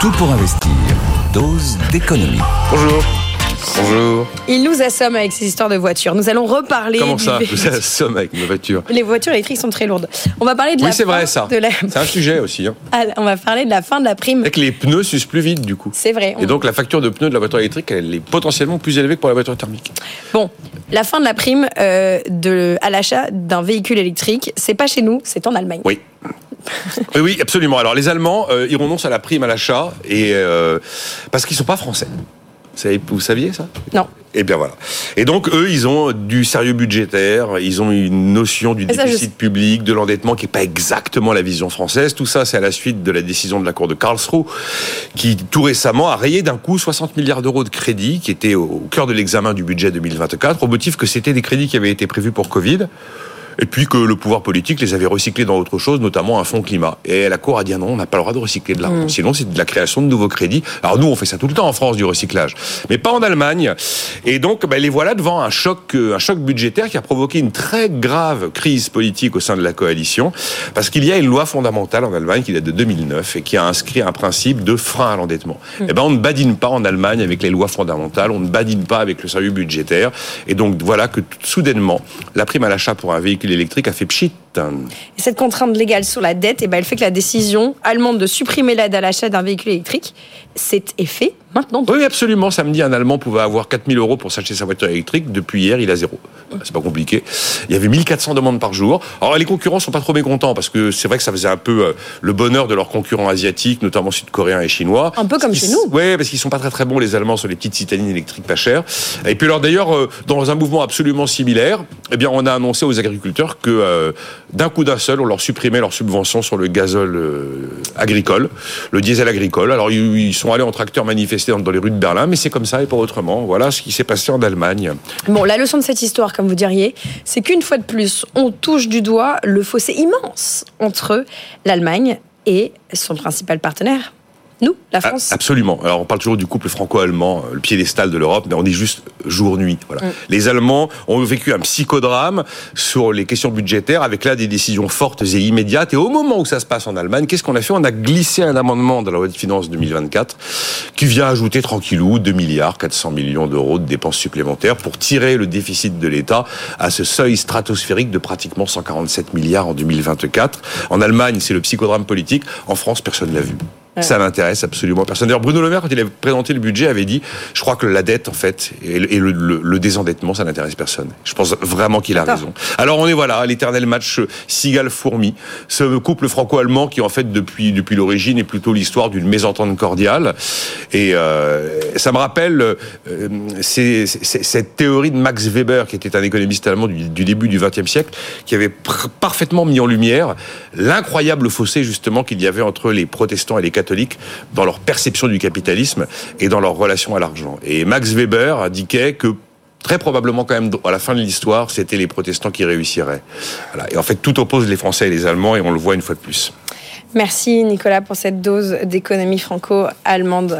Tout pour investir. Dose d'économie. Bonjour. Bonjour. Il nous assomme avec ces histoires de voitures. Nous allons reparler. Comment du ça véhicule. Vous assomme avec ma voiture Les voitures électriques sont très lourdes. On va parler de Oui, la c'est vrai ça. la- C'est un sujet aussi. Hein. Ah, On va parler de la fin de la prime. C'est que les pneus s'usent plus vite du coup. C'est vrai. Et On- donc la facture de pneus de la voiture électrique, elle est potentiellement plus élevée que pour la voiture thermique. Bon, la fin de la prime euh, de, à l'achat d'un véhicule électrique, c'est pas chez nous, c'est en Allemagne. Oui. Oui, oui, absolument. Alors les Allemands, euh, ils renoncent à la prime à l'achat et euh, parce qu'ils sont pas français. Vous, saviez ça? Non. Et bien voilà. Et donc eux, ils ont du sérieux budgétaire, ils ont une notion du je déficit public, de l'endettement qui est pas exactement la vision française. Tout ça, c'est à la suite de la décision de la Cour de Karlsruhe, qui tout récemment a rayé d'un coup 60 milliards d'euros de crédits, qui étaient au cœur de l'examen du budget 2024, au motif que c'était des crédits qui avaient été prévus pour Covid. Et puis que le pouvoir politique les avait recyclés dans autre chose, notamment un fonds climat. Et la Cour a dit ah non, on n'a pas le droit de recycler de l'argent. Sinon, c'est de la création de nouveaux crédits. Alors nous, on fait ça tout le temps en France, du recyclage. Mais pas en Allemagne. Et donc, ben, les voilà devant un choc, euh, un choc budgétaire qui a provoqué une très grave crise politique au sein de la coalition. Parce qu'il y a une loi fondamentale en Allemagne qui date de 2009 et qui a inscrit un principe de frein à l'endettement. Eh ben, on ne badine pas en Allemagne avec les lois fondamentales, on ne badine pas avec le sérieux budgétaire. Et donc, voilà que tout- soudainement, la prime à l'achat pour un véhicule électrique a fait pchit. Et cette contrainte légale sur la dette, eh ben, elle fait que la décision allemande de supprimer l'aide à l'achat d'un véhicule électrique, c'est est fait maintenant. Oui, absolument. Samedi, un Allemand pouvait avoir 4000 euros pour s'acheter sa voiture électrique. Depuis hier, il a zéro. C'est pas compliqué. Il y avait 1400 demandes par jour. Alors, les concurrents sont pas trop mécontents parce que c'est vrai que ça faisait un peu euh, le bonheur de leurs concurrents asiatiques, notamment sud-coréens et chinois. Un peu comme chez nous. Oui, parce qu'ils sont pas très très bons, les Allemands, sur les petites citadines électriques pas chères. Et puis, alors, d'ailleurs, euh, dans un mouvement absolument similaire, eh bien, on a annoncé aux agriculteurs que euh, d'un coup d'un seul, on leur supprimait leurs subventions sur le gazole euh, agricole, le diesel agricole. Alors, ils ils sont allés en tracteur manifester dans, dans les rues de Berlin, mais c'est comme ça et pas autrement. Voilà ce qui s'est passé en Allemagne. Bon, la leçon de cette histoire, comme vous diriez, c'est qu'une fois de plus, on touche du doigt le fossé immense entre l'Allemagne et son principal partenaire, nous, la Ah, France. absolument. Alors on parle toujours du couple franco-allemand, euh, le piédestal de l'Europe, mais on dit juste jour-nuit. Voilà. Mm. Les Allemands ont vécu un psychodrame sur les questions budgétaires, avec là des décisions fortes et immédiates. Et au moment où ça se passe en Allemagne, qu'est-ce qu'on a fait? On a glissé un amendement dans la loi de finances 2024 qui vient ajouter tranquillou 2 milliards 400 millions d'euros de dépenses supplémentaires pour tirer le déficit de l'État à ce seuil stratosphérique de pratiquement 147 milliards en 2024. En Allemagne, c'est le psychodrame politique. En France, personne ne l'a vu. Ça n'intéresse absolument personne. D'ailleurs, Bruno Le Maire, quand il avait présenté le budget, avait dit Je crois que la dette, en fait, et le, et le- le- le désendettement, ça n'intéresse personne. Je pense vraiment qu'il a raison. Alors, on est voilà, l'éternel match Sigal-Fourmi. Ce couple franco-allemand qui, en fait, depuis, depuis l'origine, est plutôt l'histoire d'une mésentente cordiale. Et euh, ça me rappelle euh, cette théorie de Max Weber, qui était un économiste allemand du, du début du XXe siècle, qui avait parfaitement mis en lumière l'incroyable fossé, justement, qu'il y avait entre les protestants et les catholiques dans leur perception du capitalisme et dans leur relation à l'argent. Et Max Weber indiquait que très probablement quand même à la fin de l'histoire, c'était les protestants qui réussiraient. Et en fait, tout oppose les Français et les Allemands, et on le voit une fois de plus. Merci Nicolas pour cette dose d'économie franco-allemande.